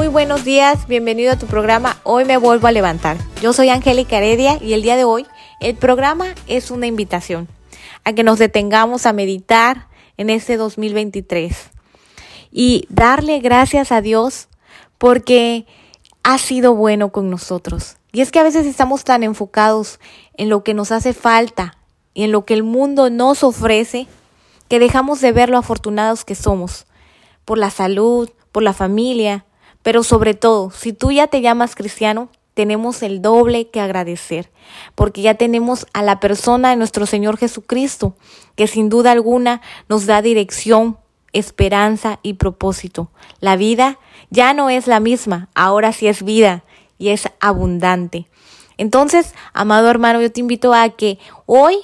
Muy buenos días, bienvenido a tu programa Hoy me vuelvo a levantar. Yo soy Angélica Heredia y el día de hoy el programa es una invitación a que nos detengamos a meditar en este 2023 y darle gracias a Dios porque ha sido bueno con nosotros. Y es que a veces estamos tan enfocados en lo que nos hace falta y en lo que el mundo nos ofrece que dejamos de ver lo afortunados que somos por la salud, por la familia, pero sobre todo, si tú ya te llamas cristiano, tenemos el doble que agradecer, porque ya tenemos a la persona de nuestro Señor Jesucristo, que sin duda alguna nos da dirección, esperanza y propósito. La vida ya no es la misma, ahora sí es vida y es abundante. Entonces, amado hermano, yo te invito a que hoy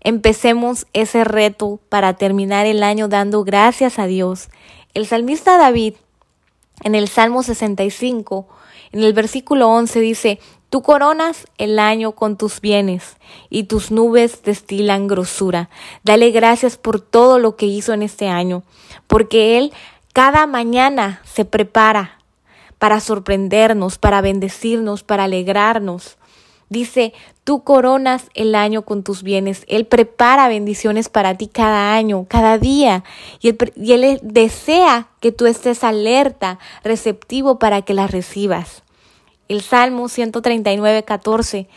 empecemos ese reto para terminar el año dando gracias a Dios. El salmista David en el Salmo 65, en el versículo 11 dice, Tú coronas el año con tus bienes y tus nubes destilan grosura. Dale gracias por todo lo que hizo en este año, porque Él cada mañana se prepara para sorprendernos, para bendecirnos, para alegrarnos. Dice, tú coronas el año con tus bienes. Él prepara bendiciones para ti cada año, cada día. Y él, y él desea que tú estés alerta, receptivo para que las recibas. El Salmo 139, 14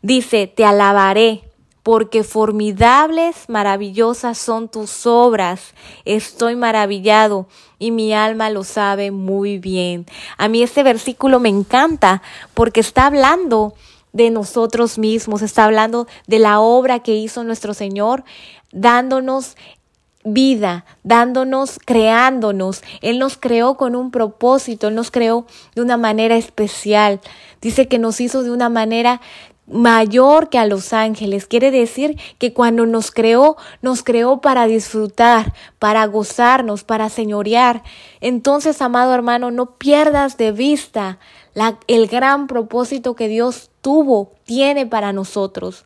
dice, te alabaré porque formidables, maravillosas son tus obras. Estoy maravillado y mi alma lo sabe muy bien. A mí este versículo me encanta porque está hablando de nosotros mismos, está hablando de la obra que hizo nuestro Señor, dándonos vida, dándonos, creándonos. Él nos creó con un propósito, Él nos creó de una manera especial. Dice que nos hizo de una manera mayor que a los ángeles. Quiere decir que cuando nos creó, nos creó para disfrutar, para gozarnos, para señorear. Entonces, amado hermano, no pierdas de vista el gran propósito que Dios tuvo, tiene para nosotros.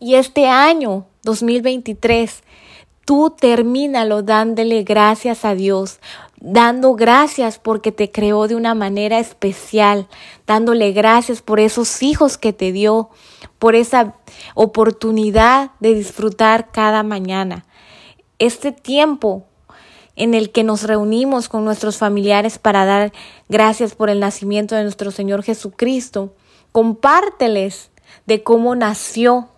Y este año 2023, tú termínalo dándole gracias a Dios, dando gracias porque te creó de una manera especial, dándole gracias por esos hijos que te dio, por esa oportunidad de disfrutar cada mañana. Este tiempo en el que nos reunimos con nuestros familiares para dar gracias por el nacimiento de nuestro Señor Jesucristo. Compárteles de cómo nació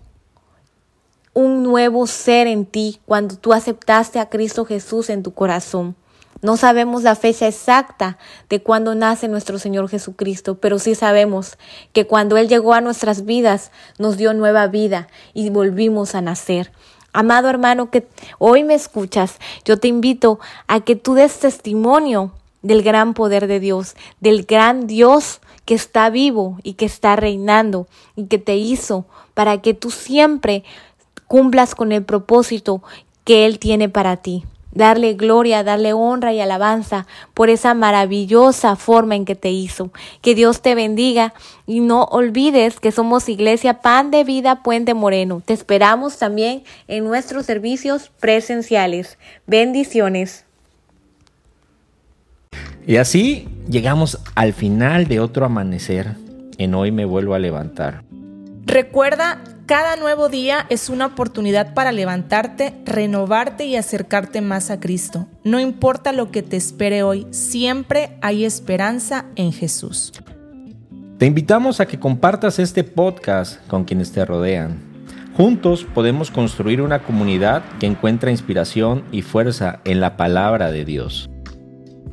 un nuevo ser en ti cuando tú aceptaste a Cristo Jesús en tu corazón. No sabemos la fecha exacta de cuándo nace nuestro Señor Jesucristo, pero sí sabemos que cuando Él llegó a nuestras vidas nos dio nueva vida y volvimos a nacer. Amado hermano que hoy me escuchas, yo te invito a que tú des testimonio del gran poder de Dios, del gran Dios que está vivo y que está reinando y que te hizo para que tú siempre cumplas con el propósito que Él tiene para ti darle gloria, darle honra y alabanza por esa maravillosa forma en que te hizo. Que Dios te bendiga y no olvides que somos Iglesia Pan de Vida Puente Moreno. Te esperamos también en nuestros servicios presenciales. Bendiciones. Y así llegamos al final de otro amanecer. En hoy me vuelvo a levantar. Recuerda cada nuevo día es una oportunidad para levantarte, renovarte y acercarte más a Cristo. No importa lo que te espere hoy, siempre hay esperanza en Jesús. Te invitamos a que compartas este podcast con quienes te rodean. Juntos podemos construir una comunidad que encuentra inspiración y fuerza en la palabra de Dios.